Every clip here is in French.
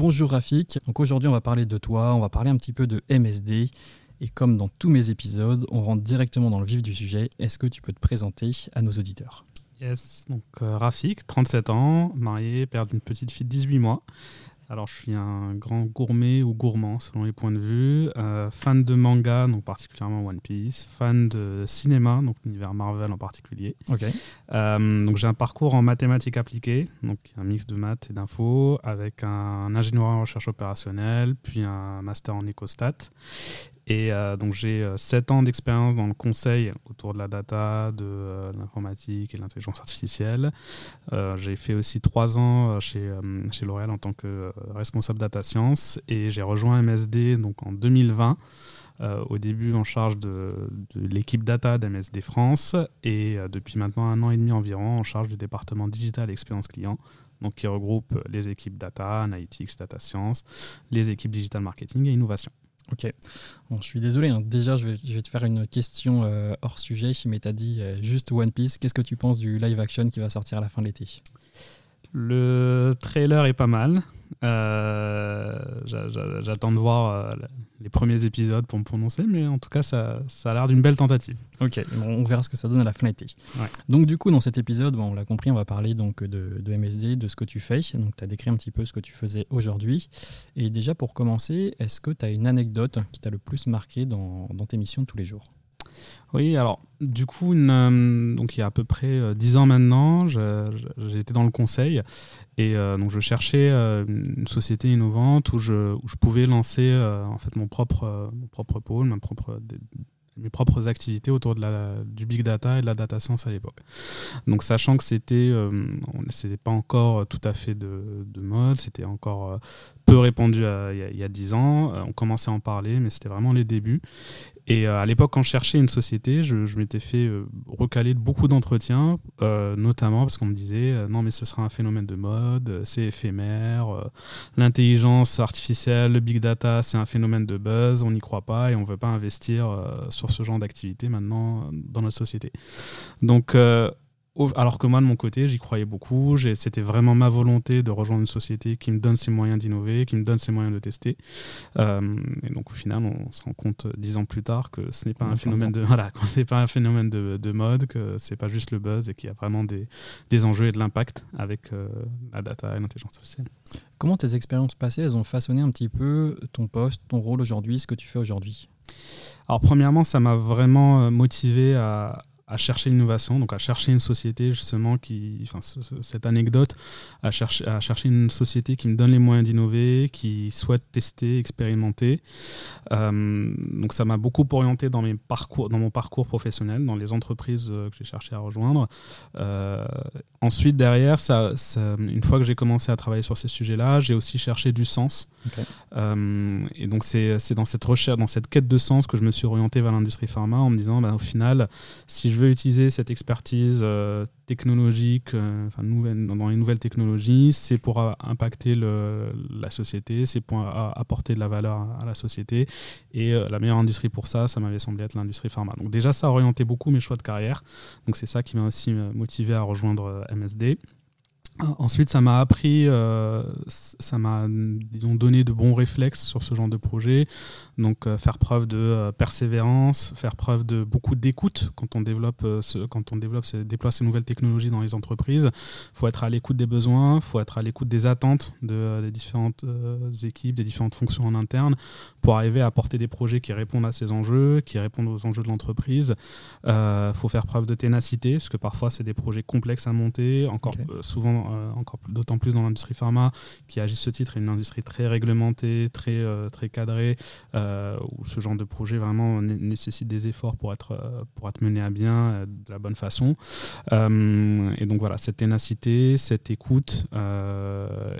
bonjour Rafik. Donc aujourd'hui, on va parler de toi, on va parler un petit peu de MSD. Et comme dans tous mes épisodes, on rentre directement dans le vif du sujet. Est-ce que tu peux te présenter à nos auditeurs? Yes, donc euh, Rafik, 37 ans, marié, père d'une petite fille de 18 mois. Alors, je suis un grand gourmet ou gourmand selon les points de vue. Euh, fan de manga, donc particulièrement One Piece. Fan de cinéma, donc l'univers Marvel en particulier. Ok. Euh, donc, j'ai un parcours en mathématiques appliquées, donc un mix de maths et d'infos, avec un ingénieur en recherche opérationnelle, puis un master en écostat. Et euh, donc j'ai 7 ans d'expérience dans le conseil autour de la data, de l'informatique et de l'intelligence artificielle. j'ai fait aussi 3 ans chez, chez L'Oréal en tant que responsable data science et j'ai rejoint MSD donc en 2020. au début en charge de, l'équipe data d'MSD France et depuis maintenant un an et demi environ en charge du département digital expérience client, donc qui regroupe les équipes data, analytics, data science, les équipes digital marketing et innovation. Ok. Je suis désolé. Hein. Déjà, je vais, te faire une question euh, hors sujet, mais tu as dit euh, juste One Piece. Qu'est-ce que tu penses du live action qui va sortir à la fin de l'été? Le trailer est pas mal. Euh, j'attends de voir les premiers épisodes pour me prononcer, mais en tout cas, ça, ça a l'air d'une belle tentative. Ok, on verra ce que ça donne à la fin de l'été. Donc, du coup, dans cet épisode, bon, on l'a compris, on va parler donc de, de, MSD, de ce que tu fais. Donc, tu as décrit un petit peu ce que tu faisais aujourd'hui. Et déjà, pour commencer, est-ce que tu as une anecdote qui t'a le plus marqué dans, dans tes missions de tous les jours? Oui, alors du coup, euh, donc il y a à peu près euh, dix ans maintenant, j'étais dans le conseil et euh, donc je cherchais une société innovante où je, pouvais lancer en fait mon propre, mon propre pôle, mes propres activités autour de la, du big data et de la data science à l'époque. Donc sachant que c'était euh, c'était pas encore tout à fait de, de mode, c'était encore peu répandu il y a dix ans, on commençait à en parler, mais c'était vraiment les débuts. Et euh, à l'époque, quand je cherchais une société, je, m'étais fait euh, recaler de beaucoup d'entretiens, euh, notamment parce qu'on me disait non, mais ce sera un phénomène de mode, c'est éphémère, l'intelligence artificielle, le big data, c'est un phénomène de buzz, on n'y croit pas et on ne veut pas investir sur ce genre d'activité maintenant dans notre société. Donc, alors que moi, de mon côté, j'y croyais beaucoup. C'était vraiment ma volonté de rejoindre une société qui me donne ses moyens d'innover, qui me donne ses moyens de tester. Euh, et donc, au final, on se rend compte euh, dix ans plus tard que ce n'est pas, un phénomène de, voilà, pas un phénomène de, mode, que c'est pas juste le buzz et qu'il y a vraiment des, des enjeux et de l'impact avec euh, la data et l'intelligence artificielle. Comment tes expériences passées, elles ont façonné un petit peu ton poste, ton rôle aujourd'hui, ce que tu fais aujourd'hui? Alors premièrement, ça m'a vraiment motivé à, à chercher l'innovation, donc à chercher une société justement qui, enfin, cette anecdote, à chercher, à chercher une société qui me donne les moyens d'innover, qui souhaite tester, expérimenter. Euh, donc ça m'a beaucoup orienté dans, mes parcours, dans mon parcours professionnel, dans les entreprises euh, que j'ai cherché à rejoindre. Euh, ensuite, derrière, ça, une fois que j'ai commencé à travailler sur ces sujets-là, j'ai aussi cherché du sens. et donc c'est dans cette recherche, dans cette quête de sens que je me suis orienté vers l'industrie pharma en me disant, bah, au final, si je veux utiliser cette expertise euh, technologique, euh, enfin, dans les nouvelles technologies, c'est pour impacter la société, c'est pour apporter de la valeur à, la société. Et euh, la meilleure industrie pour ça, ça m'avait semblé être l'industrie pharma. Donc déjà, ça a orienté beaucoup mes choix de carrière. Donc c'est ça qui m'a aussi motivé à rejoindre MSD. Ensuite, ça m'a appris, euh, ça m'a donné de bons réflexes sur ce genre de projet. Donc, euh, faire preuve de euh, persévérance, faire preuve de beaucoup d'écoute quand on développe, ce, quand on développe, déploie ces nouvelles technologies dans les entreprises. Il faut être à l'écoute des besoins, il faut être à l'écoute des attentes de, des différentes équipes, des différentes fonctions en interne, pour arriver à apporter des projets qui répondent à ces enjeux, qui répondent aux enjeux de l'entreprise. Il faut faire preuve de ténacité, parce que parfois c'est des projets complexes à monter, encore souvent euh, encore d'autant plus dans l'industrie pharma, qui agit ce titre, est une industrie très réglementée, très, euh, très cadrée, euh, où ce genre de projet vraiment nécessite des efforts pour être, pour être mené à bien de la bonne façon. et donc voilà, cette ténacité, cette écoute,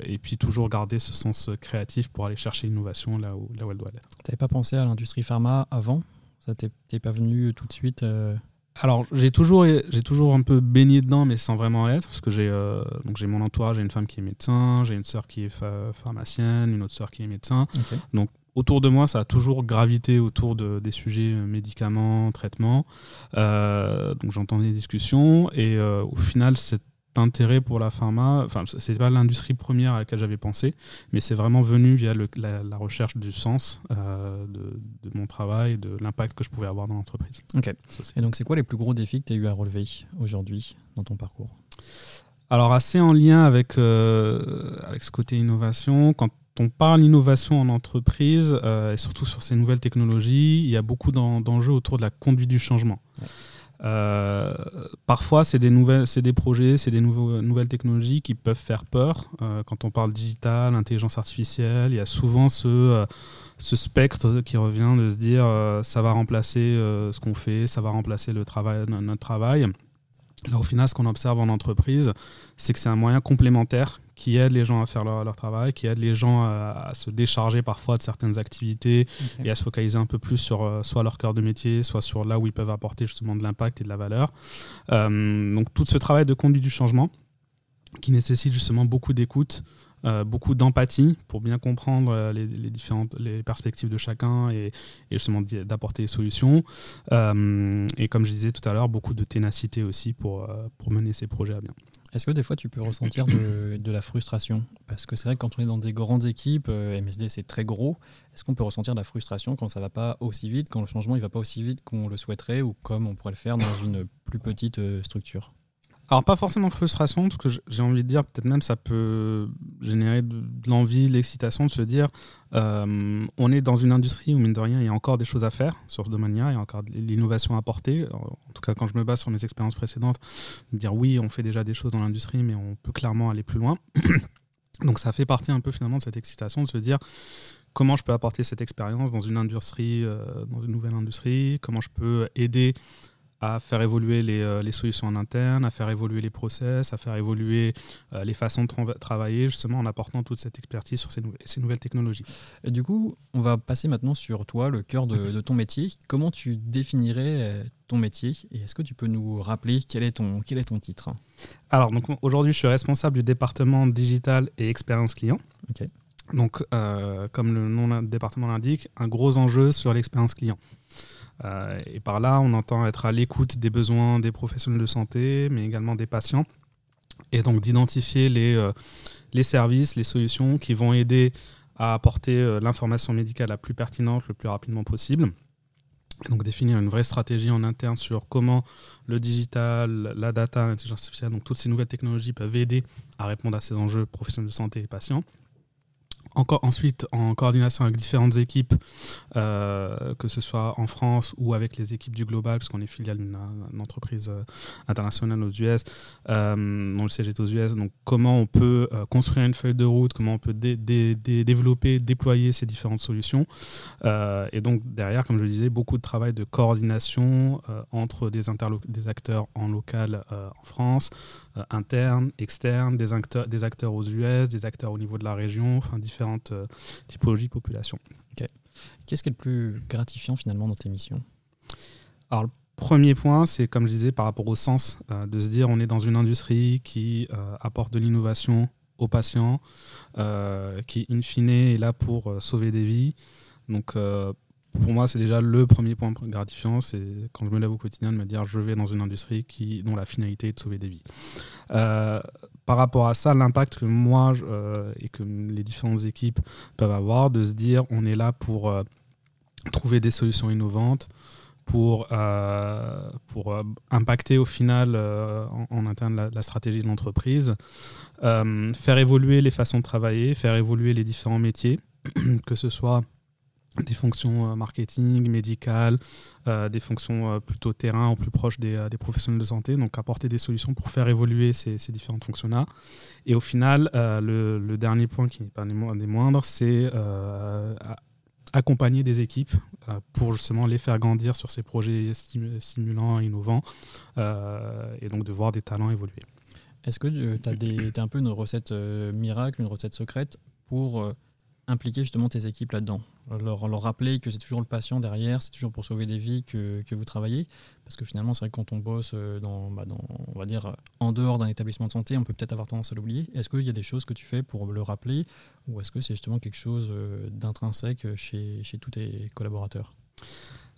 et puis toujours garder ce sens créatif pour aller chercher l'innovation là où, là où elle doit être. Tu n'avais pas pensé à l'industrie pharma avant? Ça t'est pas venu tout de suite alors, j'ai toujours, j'ai toujours un peu baigné dedans, mais sans vraiment être, parce que j'ai, euh, donc j'ai mon entourage, j'ai une femme qui est médecin, j'ai une sœur qui est pharmacienne, une autre sœur qui est médecin. Donc, autour de moi, ça a toujours gravité autour de, des sujets euh, médicaments, traitements. Euh, donc, j'entends des discussions, et au final, cette intérêt pour la pharma, enfin, c'est pas l'industrie première à laquelle j'avais pensé, mais c'est vraiment venu via la, recherche du sens euh, de, mon travail, de l'impact que je pouvais avoir dans l'entreprise. Ok. Et donc, c'est quoi les plus gros défis que tu as eu à relever aujourd'hui dans ton parcours? Alors assez en lien avec, euh, avec ce côté innovation, quand on parle innovation en entreprise, euh, et surtout sur ces nouvelles technologies, il y a beaucoup d'enjeux autour de la conduite du changement. Euh, parfois, c'est des, nouvelles, des projets, c'est des nouvelles technologies qui peuvent faire peur. quand on parle digital, intelligence artificielle, il y a souvent ce, ce spectre qui revient de se dire ça va remplacer ce qu'on fait, ça va remplacer le travail, notre travail. Là, au final, ce qu'on observe en entreprise, c'est que c'est un moyen complémentaire qui aide les gens à faire leur, travail, qui aide les gens à, se décharger parfois de certaines activités et à se focaliser un peu plus sur euh, soit leur cœur de métier, soit sur là où ils peuvent apporter justement de l'impact et de la valeur. Euh, donc tout ce travail de conduite du changement qui nécessite justement beaucoup d'écoute, euh, beaucoup d'empathie pour bien comprendre euh, les, différentes les perspectives de chacun et, justement d'apporter des solutions. Euh, et comme je disais tout à l'heure, beaucoup de ténacité aussi pour, pour mener ces projets à bien. Est-ce que des fois tu peux ressentir de, la frustration? Parce que c'est vrai que quand on est dans des grandes équipes, MSD c'est très gros, est-ce qu'on peut ressentir de la frustration quand ça va pas aussi vite, quand le changement il va pas aussi vite qu'on le souhaiterait ou comme on pourrait le faire dans une plus petite structure? Alors pas forcément frustration, parce que j'ai envie de dire, peut-être même ça peut générer de, l'envie, de l'excitation de se dire, euh, on est dans une industrie où mine de rien, il y a encore des choses à faire sur ce domaine-là, il y a encore de l'innovation à apporter. En tout cas, quand je me base sur mes expériences précédentes, dire oui, on fait déjà des choses dans l'industrie, mais on peut clairement aller plus loin. Donc ça fait partie un peu finalement de cette excitation de se dire comment je peux apporter cette expérience dans une industrie, euh, dans une nouvelle industrie, comment je peux aider à faire évoluer les, euh, les, solutions en interne, à faire évoluer les process, à faire évoluer euh, les façons de travailler, justement en apportant toute cette expertise sur ces, ces, nouvelles technologies. Et du coup, on va passer maintenant sur toi, le cœur de, ton métier. Comment tu définirais euh, ton métier et est-ce que tu peux nous rappeler quel est ton, quel est ton titre? Alors, aujourd'hui, je suis responsable du département digital et expérience client. Donc, comme le nom du département l'indique, un gros enjeu sur l'expérience client. Euh, et par là, on entend être à l'écoute des besoins des professionnels de santé, mais également des patients. Et donc d'identifier les, euh, services, les solutions qui vont aider à apporter euh, l'information médicale la plus pertinente le plus rapidement possible. Donc définir une vraie stratégie en interne sur comment le digital, la data, l'intelligence artificielle, donc toutes ces nouvelles technologies peuvent aider à répondre à ces enjeux professionnels de santé et patients. Encore ensuite, en coordination avec différentes équipes, euh, que ce soit en France ou avec les équipes du Global, parce qu'on est filiale d'une entreprise euh, internationale aux US, euh, dont le siège est aux US. Donc, comment on peut construire une feuille de route, comment on peut développer, déployer ces différentes solutions. et donc, derrière, comme je le disais, beaucoup de travail de coordination entre des, des acteurs en local en France, internes, externes, des acteurs, des acteurs aux US, des acteurs au niveau de la région, enfin, différents différentes euh, typologies de population. Qu'est-ce qui est le plus gratifiant finalement dans tes missions? Alors, le premier point, c'est comme je disais, par rapport au sens, euh, de se dire on est dans une industrie qui euh, apporte de l'innovation aux patients, qui, in fine, est là pour sauver des vies. Donc, pour moi, c'est déjà le premier point gratifiant, c'est quand je me lève au quotidien de me dire je vais dans une industrie qui, dont la finalité est de sauver des vies. Euh, par rapport à ça, l'impact que moi euh, et que les différentes équipes peuvent avoir, de se dire on est là pour euh, trouver des solutions innovantes, pour, pour impacter au final en, interne la, la, stratégie de l'entreprise, faire évoluer les façons de travailler, faire évoluer les différents métiers, que ce soit des fonctions euh, marketing, médicales, euh, des fonctions euh, plutôt terrain, ou plus proches des, des, professionnels de santé, donc apporter des solutions pour faire évoluer ces, ces différentes fonctions-là. Et au final, le, le, dernier point qui n'est pas des moindres, c'est accompagner des équipes pour justement les faire grandir sur ces projets stimulants, innovants, et donc de voir des talents évoluer. Est-ce que tu as, as, un peu une recette miracle, une recette secrète pour impliquer justement tes équipes là-dedans? Leur, rappeler que c'est toujours le patient derrière, c'est toujours pour sauver des vies que, que vous travaillez. Parce que finalement, c'est vrai que quand on bosse euh, dans, bah dans, on va dire, en dehors d'un établissement de santé, on peut peut-être avoir tendance à l'oublier. Est-ce qu'il y a des choses que tu fais pour le rappeler ou est-ce que c'est justement quelque chose euh, d'intrinsèque chez, chez tous tes collaborateurs?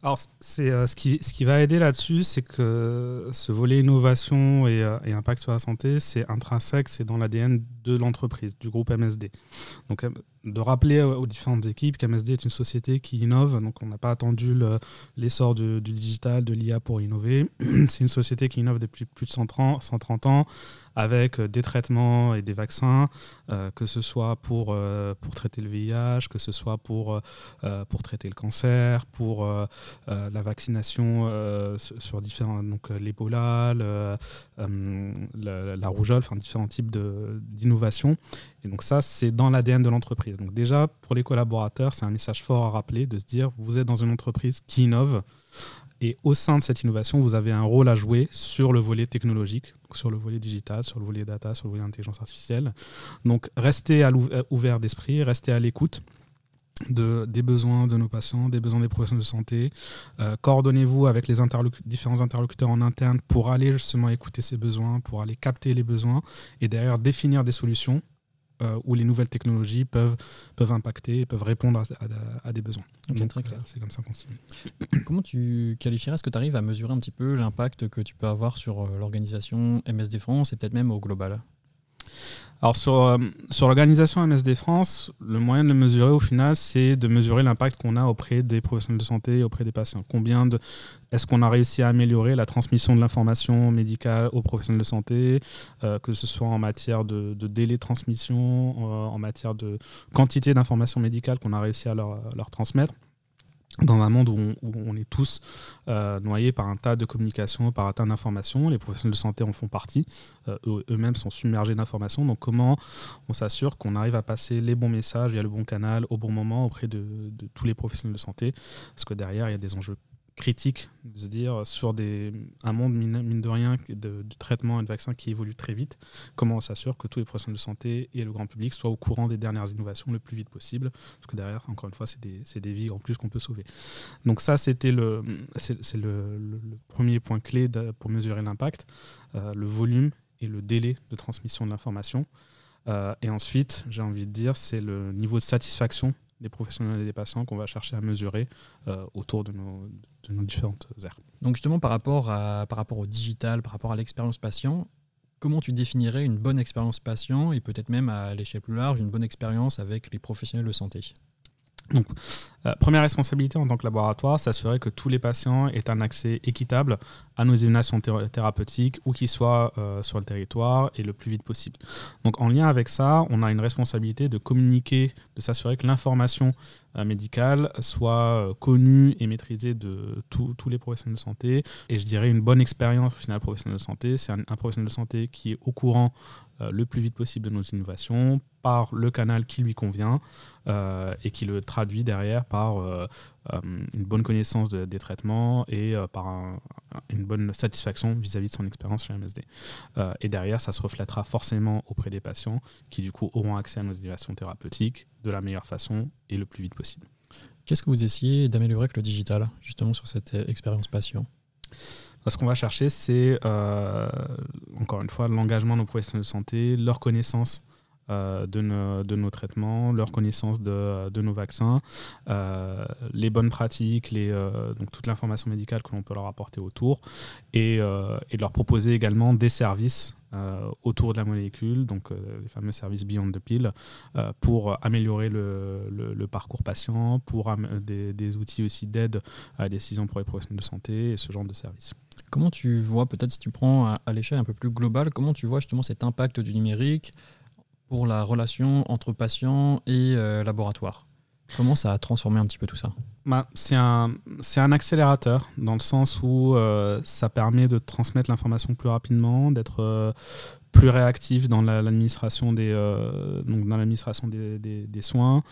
Alors, c'est euh, ce, qui, ce qui va aider là-dessus, c'est que ce volet innovation et, euh, et, impact sur la santé, c'est intrinsèque, c'est dans l'ADN de l'entreprise, du groupe MSD. Donc, de rappeler aux différentes équipes qu'MSD est une société qui innove. Donc, on n'a pas attendu l'essor du, digital, de l'IA pour innover. C'est une société qui innove depuis plus de 130, 130 ans avec euh, des traitements et des vaccins, euh, que ce soit pour, euh, pour traiter le VIH, que ce soit pour, pour traiter le cancer, pour la vaccination sur différents, donc l'Ebola, la rougeole, différents types d'innovations. Et donc ça, c'est dans l'ADN de l'entreprise. Donc déjà, pour les collaborateurs, c'est un message fort à rappeler de se dire, vous êtes dans une entreprise qui innove. Et au sein de cette innovation, vous avez un rôle à jouer sur le volet technologique, sur le volet digital, sur le volet data, sur le volet intelligence artificielle. Donc restez à euh, ouvert d'esprit, restez à l'écoute. De, des besoins de nos patients, des besoins des professionnels de santé. Euh, coordonnez-vous avec les différents interlocuteurs en interne pour aller justement écouter ces besoins, pour aller capter les besoins et derrière définir des solutions euh, où les nouvelles technologies peuvent, peuvent impacter, peuvent répondre à, des besoins. C'est comme ça qu'on s'y Comment tu qualifierais, est-ce que tu arrives à mesurer un petit peu l'impact que tu peux avoir sur euh, l'organisation MSD France et peut-être même au global? Alors sur, euh, sur l'organisation MSD France, le moyen de mesurer au final, c'est de mesurer l'impact qu'on a auprès des professionnels de santé auprès des patients. Combien de est-ce qu'on a réussi à améliorer la transmission de l'information médicale aux professionnels de santé, euh, que ce soit en matière de, délai de transmission, euh, en matière de quantité d'informations médicales qu'on a réussi à leur transmettre? Dans un monde où on, est tous euh, noyés par un tas de communications, par un tas d'informations. Les professionnels de santé en font partie. Euh, eux-mêmes sont submergés d'informations. Donc comment on s'assure qu'on arrive à passer les bons messages via le bon canal au bon moment auprès de, de tous les professionnels de santé? Parce que derrière, il y a des enjeux critique de se dire sur des, un monde, mine, de rien, de, traitement et de vaccins qui évolue très vite, comment on s'assure que tous les professionnels de santé et le grand public soient au courant des dernières innovations le plus vite possible, parce que derrière, encore une fois, c'est des, des, vies en plus qu'on peut sauver. Donc ça, c'était le, le, premier point clé pour mesurer l'impact, euh, le volume et le délai de transmission de l'information. Euh, et ensuite, j'ai envie de dire, c'est le niveau de satisfaction des professionnels et des patients qu'on va chercher à mesurer euh, autour de nos, différentes aires. Donc justement, par rapport, par rapport au digital, par rapport à l'expérience patient, comment tu définirais une bonne expérience patient et peut-être même à l'échelle plus large, une bonne expérience avec les professionnels de santé? Donc, euh, première responsabilité en tant que laboratoire, s'assurer que tous les patients aient un accès équitable à nos innovations thérapeutiques, où qu'ils soient euh, sur le territoire et le plus vite possible. Donc, en lien avec ça, on a une responsabilité de communiquer, de s'assurer que l'information euh, médicale soit connue et maîtrisée de tous les professionnels de santé. Et je dirais une bonne expérience au final professionnel de santé, c'est un, professionnel de santé qui est au courant le plus vite possible de nos innovations par le canal qui lui convient et qui le traduit derrière par euh, euh, une bonne connaissance des traitements et euh, par une bonne satisfaction vis-à-vis de son expérience chez MSD. et derrière, ça se reflètera forcément auprès des patients qui du coup auront accès à nos innovations thérapeutiques de la meilleure façon et le plus vite possible. Qu'est-ce que vous essayez d'améliorer avec le digital, justement sur cette expérience patient? Ce qu'on va chercher, c'est encore une fois l'engagement de nos professionnels de santé, leur connaissance euh, de, nos, de, nos, traitements, leur connaissance de, de nos vaccins, euh, les bonnes pratiques, les, euh, donc toute l'information médicale que l'on peut leur apporter autour, et, et, leur proposer également des services autour de la molécule, donc les fameux services Beyond the Pill, pour améliorer le, le, parcours patient, pour des, des, outils aussi d'aide à la décision pour les professionnels de santé et ce genre de services. Comment tu vois, peut-être si tu prends à l'échelle un peu plus globale, comment tu vois justement cet impact du numérique pour la relation entre patient et euh, laboratoire. Comment ça a transformé un petit peu tout ça? Bah, C'est un, un, accélérateur dans le sens où euh, ça permet de transmettre l'information plus rapidement, d'être euh, plus réactif dans l'administration des, l'administration des, des, soins.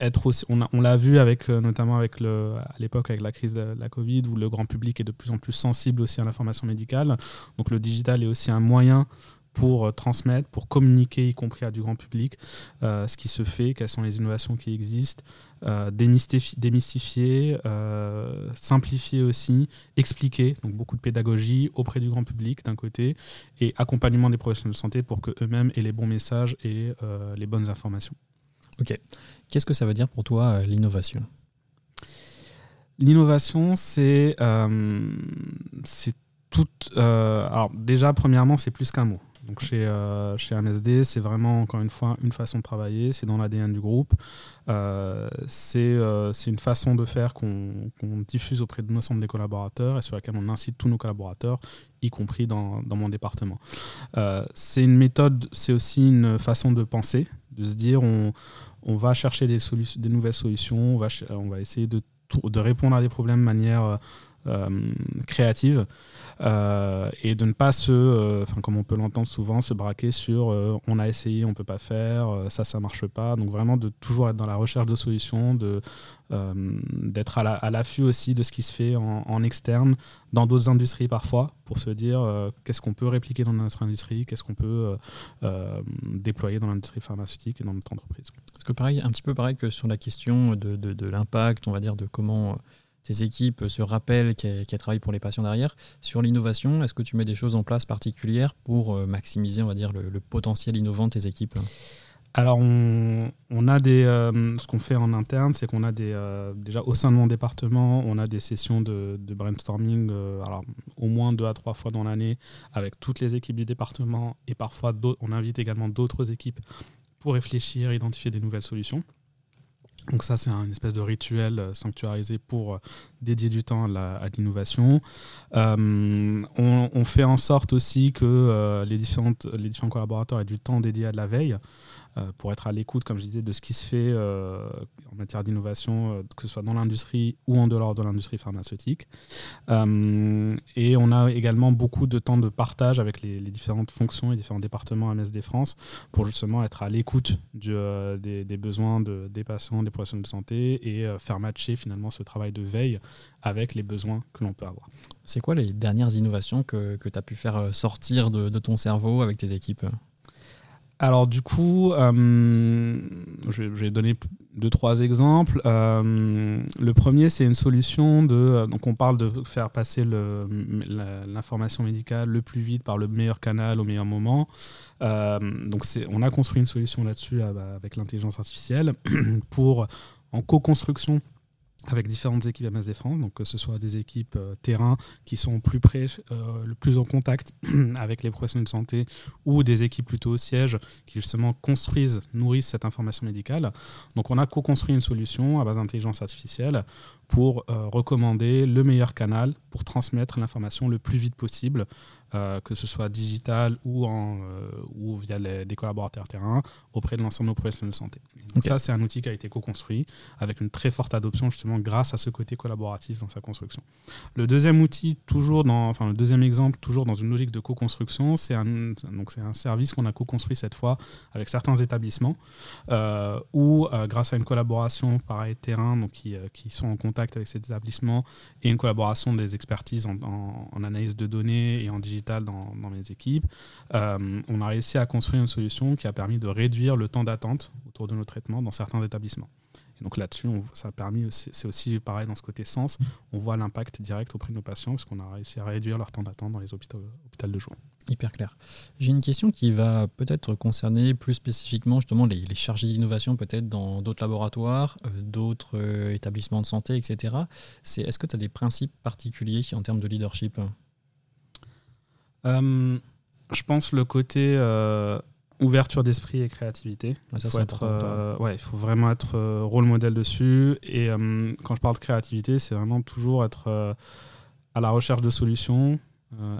être aussi, on, on l'a vu avec, notamment avec le, à l'époque avec la crise de la Covid où le grand public est de plus en plus sensible aussi à l'information médicale. Donc le digital est aussi un moyen pour euh, transmettre, pour communiquer, y compris à du grand public, euh, ce qui se fait, quelles sont les innovations qui existent, euh, démystifier, simplifier aussi, expliquer, donc beaucoup de pédagogie auprès du grand public d'un côté, et accompagnement des professionnels de santé pour qu'eux-mêmes aient les bons messages et les bonnes informations. Ok. Qu'est-ce que ça veut dire pour toi l'innovation? L'innovation, c'est c'est tout. alors déjà, premièrement, c'est plus qu'un mot. Donc chez, euh, chez MSD, c'est vraiment, encore une fois, une façon de travailler, c'est dans l'ADN du groupe. Euh, euh, c'est une façon de faire qu'on diffuse auprès de l'ensemble des collaborateurs et sur laquelle on incite tous nos collaborateurs, y compris dans, dans mon département. c'est une méthode, c'est aussi une façon de penser, de se dire on, on va chercher des, des nouvelles solutions, on va, on va essayer de, de répondre à des problèmes de manière euh, créative euh, et de ne pas se, euh, enfin comme on peut l'entendre souvent, se braquer sur on a essayé, on peut pas faire, ça ça marche pas. Donc vraiment de toujours être dans la recherche de solutions, de d'être à l'affût aussi de ce qui se fait en, externe dans d'autres industries parfois pour se dire qu'est-ce qu'on peut répliquer dans notre industrie, qu'est-ce qu'on peut déployer dans l'industrie pharmaceutique et dans notre entreprise. Parce que pareil, un petit peu pareil que sur la question de l'impact, on va dire de comment tes équipes se rappellent qu'elles travaillent pour les patients derrière. Sur l'innovation, est-ce que tu mets des choses en place particulières pour euh, maximiser, on va dire, le, potentiel innovant de tes équipes? Alors, on, a des. Euh, ce qu'on fait en interne, c'est qu'on a des. Euh, déjà, au sein de mon département, on a des sessions de, brainstorming, alors, au moins deux à trois fois dans l'année, avec toutes les équipes du département. Et parfois, on invite également d'autres équipes pour réfléchir, identifier des nouvelles solutions. Donc ça, c'est un espèce de rituel euh, sanctuarisé pour euh, dédier du temps à l'innovation. Euh, on, fait en sorte aussi que les, les différents collaborateurs aient du temps dédié à de la veille. Euh, pour être à l'écoute, comme je disais, de ce qui se fait euh, en matière d'innovation, euh, que ce soit dans l'industrie ou en dehors de l'industrie pharmaceutique. et on a également beaucoup de temps de partage avec les, différentes fonctions et différents départements MSD France pour justement être à l'écoute des, besoins de, des patients, des professionnels de santé et faire matcher finalement ce travail de veille avec les besoins que l'on peut avoir. C'est quoi les dernières innovations que, que tu as pu faire sortir de, ton cerveau avec tes équipes? Alors du coup, euh, je, vais, donner deux trois exemples. Euh, le premier, c'est une solution de euh, donc on parle de faire passer l'information médicale le plus vite par le meilleur canal au meilleur moment. donc on a construit une solution là-dessus avec l'intelligence artificielle pour en co-construction avec différentes équipes MSD France, donc que ce soit des équipes euh, terrain qui sont plus près, euh, le plus en contact avec les professionnels de santé, ou des équipes plutôt au siège qui justement construisent, nourrissent cette information médicale. Donc on a co-construit une solution à base d'intelligence artificielle pour euh, recommander le meilleur canal pour transmettre l'information le plus vite possible euh, que ce soit digital ou, en, euh, ou via des collaborateurs terrain, auprès de l'ensemble de nos professionnels de santé. Donc ça, c'est un outil qui a été co-construit avec une très forte adoption justement grâce à ce côté collaboratif dans sa construction. Le deuxième outil, toujours dans, enfin le deuxième exemple, toujours dans une logique de co-construction, c'est un, donc c'est un service qu'on a co-construit cette fois avec certains établissements euh, où, grâce à une collaboration pareil terrain, donc qui, qui, sont en contact avec ces établissements et une collaboration des expertises en, en analyse de données et en digital dans, mes équipes, euh, on a réussi à construire une solution qui a permis de réduire le temps d'attente autour de nos traitements dans certains établissements. Et donc là-dessus, ça a permis, c'est aussi pareil dans ce côté sens, on voit l'impact direct auprès de nos patients parce qu'on a réussi à réduire leur temps d'attente dans les hôpitaux, de jour. Hyper clair. J'ai une question qui va peut-être concerner plus spécifiquement justement les, les chargés d'innovation peut-être dans d'autres laboratoires, euh, d'autres euh, établissements de santé, etc. C'est est-ce que tu as des principes particuliers en termes de leadership? Je pense le côté euh, ouverture d'esprit et créativité. il, faut être, euh, ouais, il faut vraiment être rôle modèle dessus. Et quand je parle de créativité, c'est vraiment toujours être à la recherche de solutions,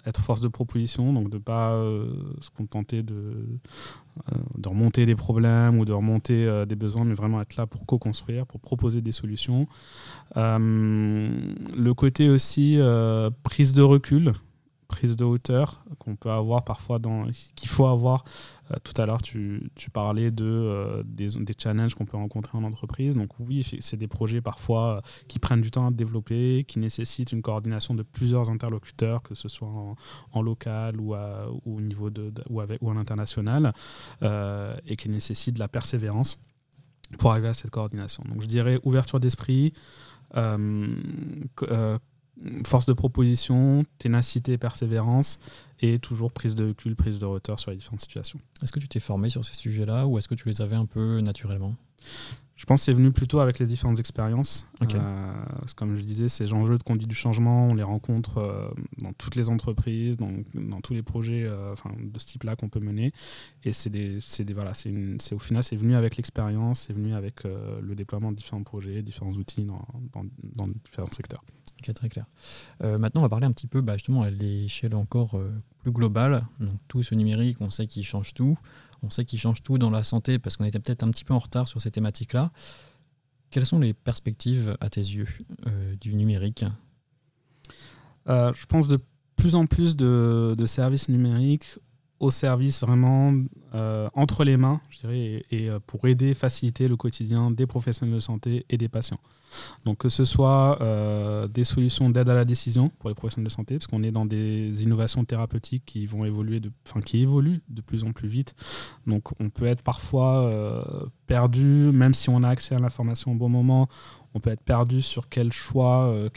être force de proposition, donc de ne pas se contenter de, de remonter des problèmes ou de remonter des besoins, mais vraiment être là pour co-construire, pour proposer des solutions. le côté aussi prise de recul, prise de hauteur qu'on peut avoir parfois dans qu'il faut avoir. Euh, tout à l'heure tu, tu, parlais de euh, des, des, challenges qu'on peut rencontrer en entreprise. Donc oui c'est des projets parfois euh, qui prennent du temps à développer qui nécessitent une coordination de plusieurs interlocuteurs que ce soit en, local ou, à, ou, au niveau de, ou avec ou en international et qui nécessitent de la persévérance pour arriver à cette coordination. Donc je dirais ouverture d'esprit force de proposition, ténacité, persévérance et toujours prise de recul, prise de hauteur sur les différentes situations. Est-ce que tu t'es formé sur ces sujets-là ou est-ce que tu les avais un peu naturellement? Je pense que c'est venu plutôt avec les différentes expériences. Euh, comme je disais, ces enjeux de conduite du changement, on les rencontre euh, dans toutes les entreprises, dans, dans tous les projets euh, de ce type-là qu'on peut mener. Et c'est des, des, voilà, au final, c'est venu avec l'expérience, c'est venu avec le déploiement de différents projets, différents outils dans, dans, dans différents secteurs. Très clair. maintenant, on va parler un petit peu bah, justement à l'échelle encore plus globale. Donc, tout ce numérique, on sait qu'il change tout. On sait qu'il change tout dans la santé parce qu'on était peut-être un petit peu en retard sur ces thématiques-là. Quelles sont les perspectives à tes yeux euh, du numérique? Euh, Je pense de plus en plus de, de services numériques au service vraiment euh, entre les mains, je dirais, et, euh, pour aider, faciliter le quotidien des professionnels de santé et des patients. Donc que ce soit euh, des solutions d'aide à la décision pour les professionnels de santé, parce qu'on est dans des innovations thérapeutiques qui vont évoluer, de, enfin qui évoluent de plus en plus vite. Donc on peut être parfois perdu, même si on a accès à l'information au bon moment, on peut être perdu sur quel choix, euh,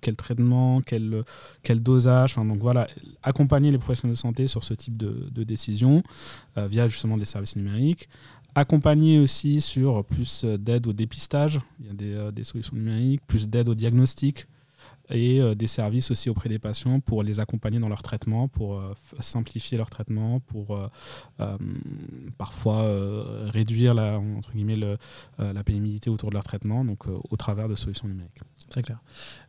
quel, traitement, quel, dosage. Enfin, donc voilà, accompagner les professionnels de santé sur ce type de, décision euh, via justement des services numériques. Accompagner aussi sur plus d'aide au dépistage, il euh, des solutions numériques, plus d'aide au diagnostic, et euh, des services aussi auprès des patients pour les accompagner dans leur traitement, pour euh, simplifier leur traitement, pour euh, parfois réduire la, entre guillemets, la pénibilité autour de leur traitement, donc au travers de solutions numériques. Très clair.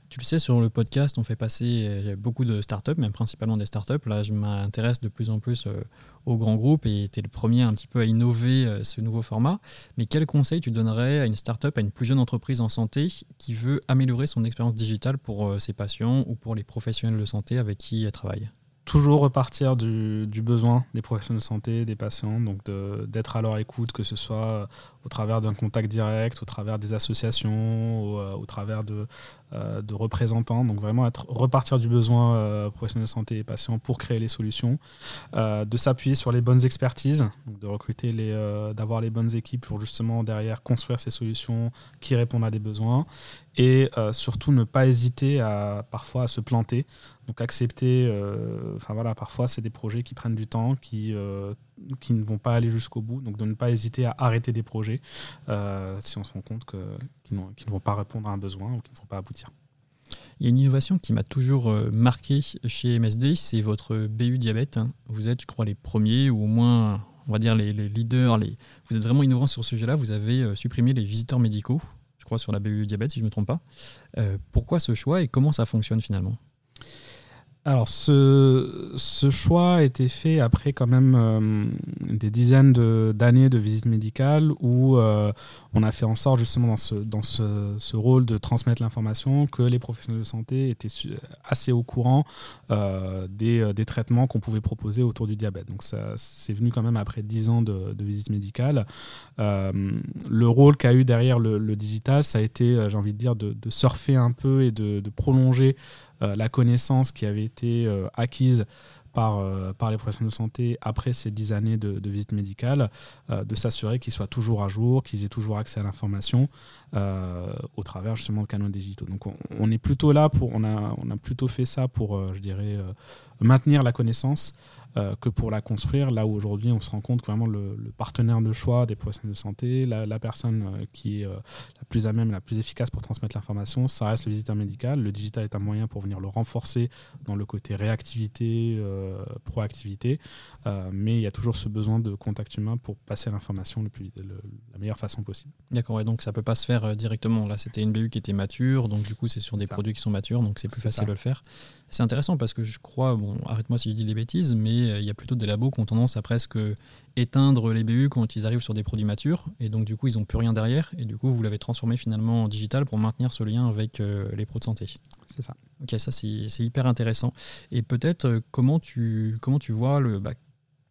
Tu le sais, sur le podcast, on fait passer beaucoup de startups, même principalement des startups. Là, je m'intéresse de plus en plus aux grands groupes et tu es le premier un petit peu à innover euh, ce nouveau format. Mais quel conseil tu donnerais à une startup, à une plus jeune entreprise en santé qui veut améliorer son expérience digitale pour euh, ses patients ou pour les professionnels de santé avec qui elle travaille? Toujours repartir du, besoin des professionnels de santé, des patients, donc d'être à leur écoute, que ce soit au travers d'un contact direct, au travers des associations, au travers de, euh, de représentants. Donc vraiment être, repartir du besoin euh, professionnel de santé et patients pour créer les solutions, euh, de s'appuyer sur les bonnes expertises, de recruter les, d'avoir les bonnes équipes pour justement derrière construire ces solutions qui répondent à des besoins et surtout ne pas hésiter à parfois à se planter. Donc accepter, enfin voilà, parfois c'est des projets qui prennent du temps, qui qui ne vont pas aller jusqu'au bout, donc de ne pas hésiter à arrêter des projets si on se rend compte qu'ils ne vont pas répondre à un besoin ou qu'ils ne vont pas aboutir. Il y a une innovation qui m'a toujours euh, marqué chez MSD, c'est votre BU diabète. Vous êtes, je crois, les premiers ou au moins, on va dire, les, leaders. Vous êtes vraiment innovants sur ce sujet-là. Vous avez euh, supprimé les visiteurs médicaux, je crois, sur la BU diabète, si je ne me trompe pas. Euh, pourquoi ce choix et comment ça fonctionne finalement? Alors, ce, choix a été fait après quand même euh, des dizaines d'années de, visites médicales où euh, on a fait en sorte justement dans ce, dans ce, rôle de transmettre l'information que les professionnels de santé étaient assez au courant euh, des, des, traitements qu'on pouvait proposer autour du diabète. Donc c'est venu quand même après dix ans de, de visites médicales. le rôle qu'a eu derrière le, digital, ça a été, j'ai envie de dire, de, de, surfer un peu et de, prolonger la connaissance qui avait été euh, acquise par, euh, par les professionnels de santé après ces dix années de, visite médicale, de s'assurer qu'ils soient toujours à jour, qu'ils aient toujours accès à l'information au travers justement de canaux digitaux. Donc on, est plutôt là pour, on a, on a plutôt fait ça pour, je dirais, maintenir la connaissance, euh, que pour la construire. Là où aujourd'hui, on se rend compte que vraiment le, partenaire de choix des professionnels de santé, la, personne euh, qui est euh, la plus à même, la plus efficace pour transmettre l'information, ça reste le visiteur médical. Le digital est un moyen pour venir le renforcer dans le côté réactivité, proactivité. mais il y a toujours ce besoin de contact humain pour passer l'information de la meilleure façon possible. D'accord, et donc ça ne peut pas se faire directement. Là, c'était une BU qui était mature, donc du coup, c'est sur des produits qui sont matures, donc c'est plus facile de le faire. C'est intéressant parce que je crois, bon, arrête-moi si je dis des bêtises, mais euh, il y a plutôt des labos qui ont tendance à presque éteindre les BU quand ils arrivent sur des produits matures, et donc du coup ils n'ont plus rien derrière, et du coup vous l'avez transformé finalement en digital pour maintenir ce lien avec euh, les pros de santé. C'est ça. Ok, ça c'est hyper intéressant. Et peut-être euh, comment, tu, comment tu vois le, bah,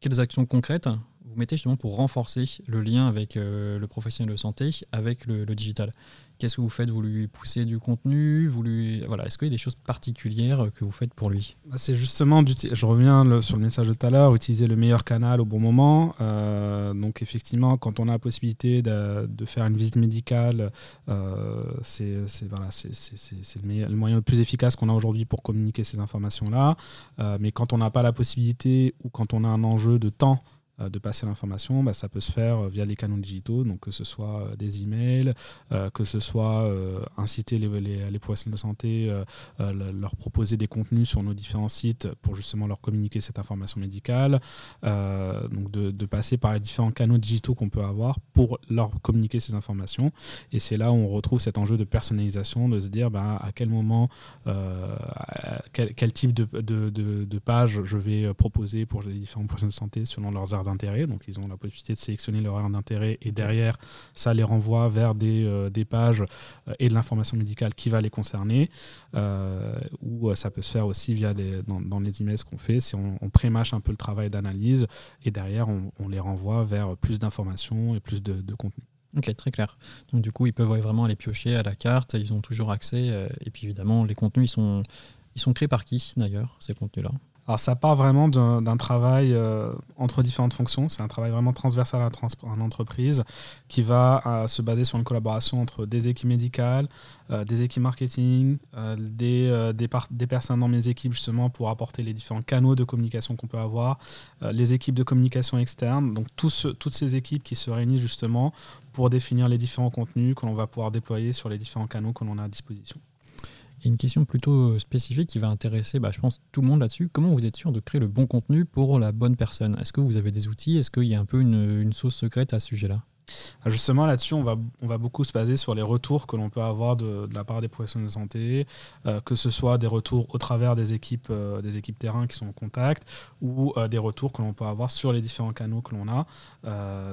quelles actions concrètes vous mettez justement pour renforcer le lien avec le professionnel de santé, avec le digital? Qu'est-ce que vous faites? Vous lui poussez du contenu? Vous lui... voilà. Est-ce qu'il y a des choses particulières que vous faites pour lui? Bah, C'est justement, je reviens sur le message de tout à l'heure, utiliser le meilleur canal au bon moment. Euh, donc effectivement, quand on a la possibilité de, faire une visite médicale, euh, c'est voilà, le, le, moyen le plus efficace qu'on a aujourd'hui pour communiquer ces informations-là. Euh, mais quand on n'a pas la possibilité ou quand on a un enjeu de temps, de passer l'information, bah, ça peut se faire via les canaux digitaux, donc que ce soit des emails, que ce soit inciter les, les, professionnels de santé, leur proposer des contenus sur nos différents sites pour justement leur communiquer cette information médicale, donc de, passer par les différents canaux digitaux qu'on peut avoir pour leur communiquer ces informations. Et c'est là où on retrouve cet enjeu de personnalisation, de se dire bah, à quel moment, quel, quel, type de, de, de, page je vais proposer pour les différents professionnels de santé selon leurs aires d'intérêt. Donc ils ont la possibilité de sélectionner leur aire d'intérêt et derrière, ça les renvoie vers des, euh, des pages euh, et de l'information médicale qui va les concerner. Euh, ou ça peut se faire aussi via des, dans, les emails qu'on fait, si on, on prémâche un peu le travail d'analyse et derrière on, on, les renvoie vers plus d'informations et plus de, de contenu. Ok, très clair. Donc du coup, ils peuvent vraiment aller piocher à la carte, ils ont toujours accès. et puis évidemment, les contenus, ils sont, ils sont créés par qui d'ailleurs, ces contenus-là? Alors ça part vraiment d'un travail euh, entre différentes fonctions. C'est un travail vraiment transversal à, l'entreprise qui va euh, se baser sur une collaboration entre des équipes médicales, euh, des équipes marketing, des, des, personnes dans mes équipes justement pour apporter les différents canaux de communication qu'on peut avoir, les équipes de communication externe. Donc toutes ces équipes qui se réunissent justement pour définir les différents contenus que l'on va pouvoir déployer sur les différents canaux que l'on a à disposition une question plutôt spécifique qui va intéresser, bah, je pense, tout le monde là-dessus. Comment vous êtes sûr de créer le bon contenu pour la bonne personne? Est-ce que vous avez des outils? Est-ce qu'il y a un peu une, sauce secrète à ce sujet-là? Justement, là-dessus, on va, on va beaucoup se baser sur les retours que l'on peut avoir de, la part des professionnels de santé, euh, que ce soit des retours au travers des équipes, euh, des équipes terrain qui sont en contact, ou euh, des retours que l'on peut avoir sur les différents canaux que l'on a,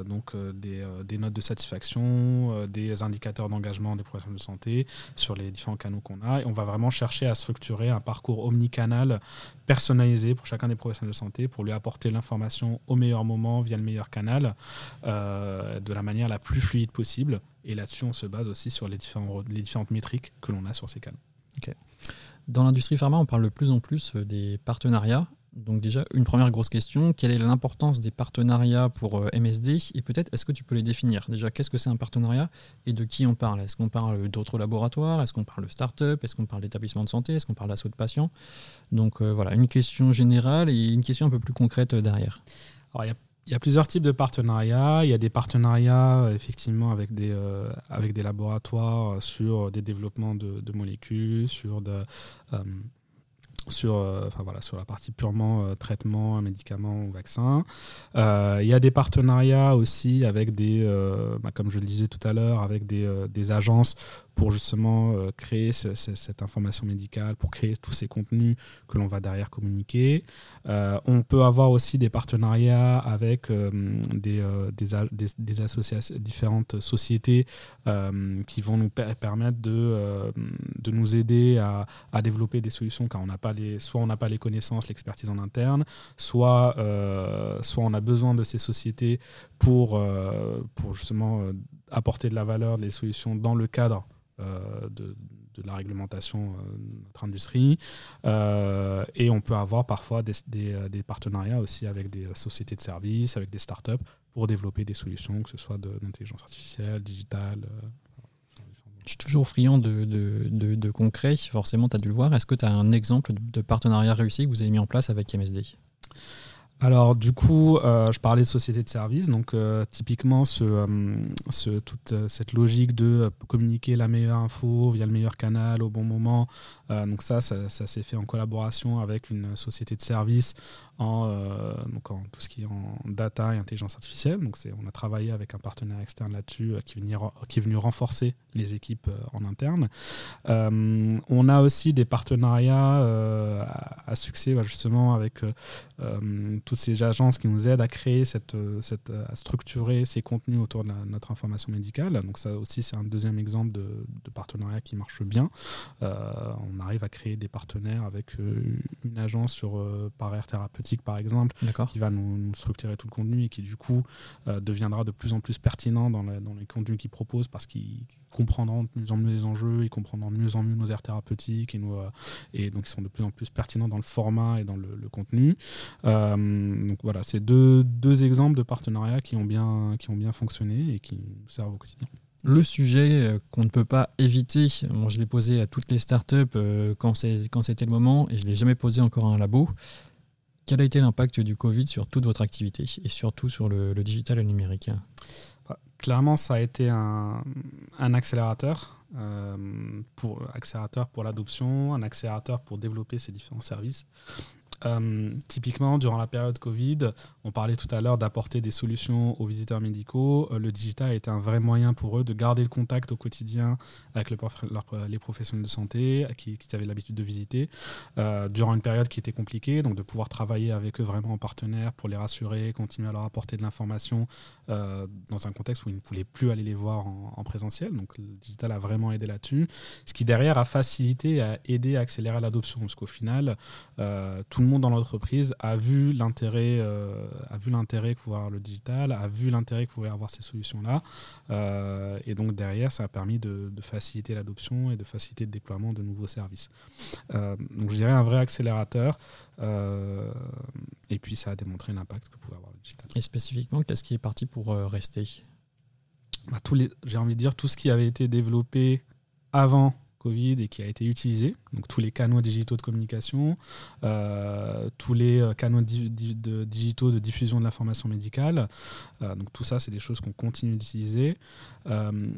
donc des, des, notes de satisfaction, des indicateurs d'engagement des professionnels de santé sur les différents canaux qu'on a. Et on va vraiment chercher à structurer un parcours omnicanal personnalisé pour chacun des professionnels de santé pour lui apporter l'information au meilleur moment via le meilleur canal, de la manière la plus fluide possible. Et là-dessus, on se base aussi sur les, différents, les différentes métriques que l'on a sur ces canaux. Dans l'industrie pharma, on parle de plus en plus euh, des partenariats. Donc déjà, une première grosse question, quelle est l'importance des partenariats pour euh, MSD Et peut-être, est-ce que tu peux les définir? Déjà, qu'est-ce que c'est un partenariat? Et de qui on parle? Est-ce qu'on parle d'autres laboratoires? Est-ce qu'on parle de start-up? Est-ce qu'on parle d'établissement de santé? Est-ce qu'on parle d'assaut de patients? Donc euh, voilà, une question générale et une question un peu plus concrète derrière. Alors, il y a il y a plusieurs types de partenariats. Il y a des partenariats euh, effectivement avec des, euh, avec des laboratoires euh, sur des développements de, molécules, sur, de, sur, enfin, voilà, sur la partie purement traitement, médicaments, vaccins. il y a des partenariats aussi avec des, bah, comme je le disais tout à l'heure, avec des, des agences pour justement euh, créer cette information médicale, pour créer tous ces contenus que l'on va derrière communiquer. Euh, on peut avoir aussi des partenariats avec euh, des, associations, différentes sociétés qui vont nous permettre de, nous aider à, à, développer des solutions car soit on n'a pas les connaissances, l'expertise en interne, soit, on a besoin de ces sociétés pour justement apporter de la valeur, des solutions dans le cadre euh, de, la réglementation euh, de notre industrie. Euh, et on peut avoir parfois des, des, partenariats aussi avec des sociétés de services, avec des startups, pour développer des solutions, que ce soit d'intelligence artificielle, digitale. Je suis toujours friand de, de, de, concret, forcément tu as dû le voir. Est-ce que tu as un exemple de partenariat réussi que vous avez mis en place avec MSD alors du coup, euh, je parlais de société de service, donc euh, typiquement ce, euh, toute cette logique de communiquer la meilleure info via le meilleur canal au bon moment, donc ça, ça, s'est fait en collaboration avec une société de service en, donc en tout ce qui est en data et intelligence artificielle. Donc on a travaillé avec un partenaire externe là-dessus qui, qui, est venu renforcer les équipes en interne. on a aussi des partenariats à, succès bah, justement avec toutes ces agences qui nous aident à créer cette, euh, cette à structurer ces contenus autour de notre information médicale. Donc ça aussi c'est un deuxième exemple de, partenariat qui marche bien. Euh, on arrive à créer des partenaires avec euh, une agence sur par air thérapeutique par exemple, qui va nous, structurer tout le contenu et qui du coup deviendra de plus en plus pertinent dans, dans les contenus qu'ils proposent parce qu'ils comprendront de mieux en mieux les enjeux, ils comprendront de mieux en mieux nos aires thérapeutiques et, donc ils sont de plus en plus pertinents dans le format et dans le, le contenu. Euh, donc voilà, c'est deux, deux, exemples de partenariats qui ont, bien, qui ont bien fonctionné et qui nous servent au quotidien. Le sujet euh, qu'on ne peut pas éviter, bon, je l'ai posé à toutes les startups euh, quand c'était le moment et je ne l'ai jamais posé encore à un labo. Quel a été l'impact du Covid sur toute votre activité et surtout sur le, digital et le numérique? Bah, Clairement, ça a été un, accélérateur, euh, accélérateur pour l'adoption, un accélérateur pour développer ces différents services. Euh, typiquement, durant la période Covid, on parlait tout à l'heure d'apporter des solutions aux visiteurs médicaux. Euh, le digital a été un vrai moyen pour eux de garder le contact au quotidien avec les professionnels de santé qui, avaient l'habitude de visiter euh, durant une période qui était compliquée, donc de pouvoir travailler avec eux vraiment en partenaire pour les rassurer, continuer à leur apporter de l'information dans un contexte où ils ne pouvaient plus aller les voir en, présentiel. Donc le digital a vraiment aidé là-dessus, ce qui derrière a facilité, a aidé à accélérer l'adoption, parce qu'au final, tout le monde dans l'entreprise a vu l'intérêt, euh, a vu l'intérêt que pouvait avoir le digital, a vu l'intérêt que pouvait avoir ces solutions-là, euh, et donc derrière, ça a permis de, faciliter l'adoption et de faciliter le déploiement de nouveaux services. Euh, donc je dirais un vrai accélérateur, et puis ça a démontré l'impact que pouvait avoir le digital. Et spécifiquement, qu'est-ce qui est parti pour rester? Bah, J'ai envie de dire tout ce qui avait été développé avant Covid et qui a été utilisé. Donc tous les canaux digitaux de communication, euh, tous les euh, canaux de digitaux de diffusion de l'information médicale. Euh, donc tout ça, c'est des choses qu'on continue d'utiliser.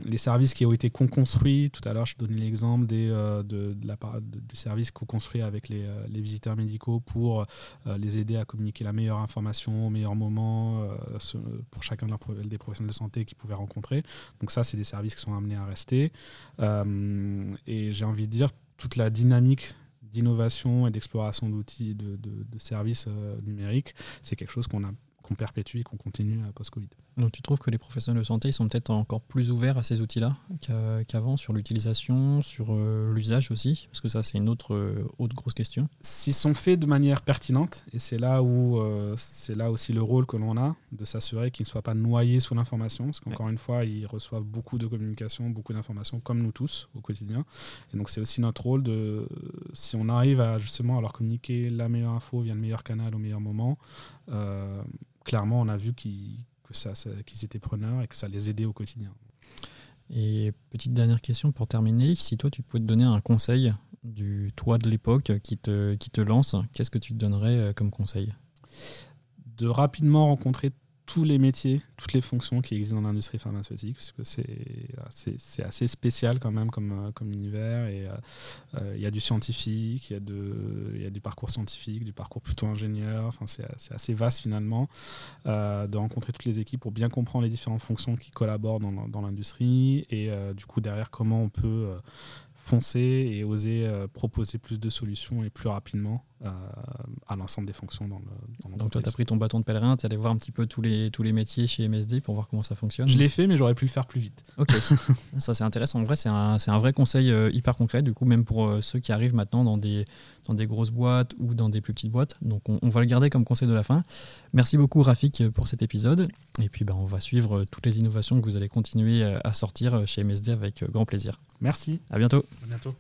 les services qui ont été co-construits, tout à l'heure je donnais l'exemple du service co-construit avec les, les, visiteurs médicaux pour les aider à communiquer la meilleure information au meilleur moment pour chacun des professionnels de santé qu'ils pouvaient rencontrer. Donc ça, c'est des services qui sont amenés à rester. et j'ai envie de dire, toute la dynamique d'innovation et d'exploration d'outils, de, services euh, numériques, c'est quelque chose qu'on a qu'on perpétue et qu'on continue à post-Covid. Donc tu trouves que les professionnels de santé sont peut-être encore plus ouverts à ces outils-là qu'avant sur l'utilisation, sur euh, l'usage aussi? Parce que ça c'est une autre, euh, autre grosse question. S'ils sont faits de manière pertinente, et c'est là où euh, c'est là aussi le rôle que l'on a, de s'assurer qu'ils ne soient pas noyés sous l'information, parce qu'encore une fois, ils reçoivent beaucoup de communication, beaucoup d'informations, comme nous tous au quotidien. Et donc c'est aussi notre rôle de, si on arrive à justement à leur communiquer la meilleure info via le meilleur canal au meilleur moment, clairement, on a vu qu'ils étaient preneurs et que ça les aidait au quotidien. Et petite dernière question pour terminer, si toi tu pouvais te donner un conseil du toi de l'époque qui te, qui te lance, qu'est-ce que tu te donnerais euh, comme conseil? De rapidement rencontrer tous les métiers, toutes les fonctions qui existent dans l'industrie pharmaceutique, parce que c'est assez spécial quand même comme, euh, univers. Et euh, euh, il y a du scientifique, il y, a du parcours scientifique, du parcours plutôt ingénieur. C'est assez vaste finalement de rencontrer toutes les équipes pour bien comprendre les différentes fonctions qui collaborent dans, l'industrie et du coup derrière comment on peut foncer et oser proposer plus de solutions et plus rapidement euh, à l'ensemble des fonctions dans le Donc toi, tu as pris ton bâton de pèlerin, tu es allé voir un petit peu tous les, tous les métiers chez MSD pour voir comment ça fonctionne Je l'ai fait, mais j'aurais pu le faire plus vite. Ok, ça c'est intéressant. En vrai, c'est un, un, vrai conseil euh, hyper concret, du coup, même pour ceux qui arrivent maintenant dans des, dans des grosses boîtes ou dans des plus petites boîtes. Donc on, va le garder comme conseil de la fin. Merci beaucoup Rafik pour cet épisode. Et puis ben, on va suivre toutes les innovations que vous allez continuer à sortir chez MSD avec grand plaisir. Merci. À bientôt. À bientôt.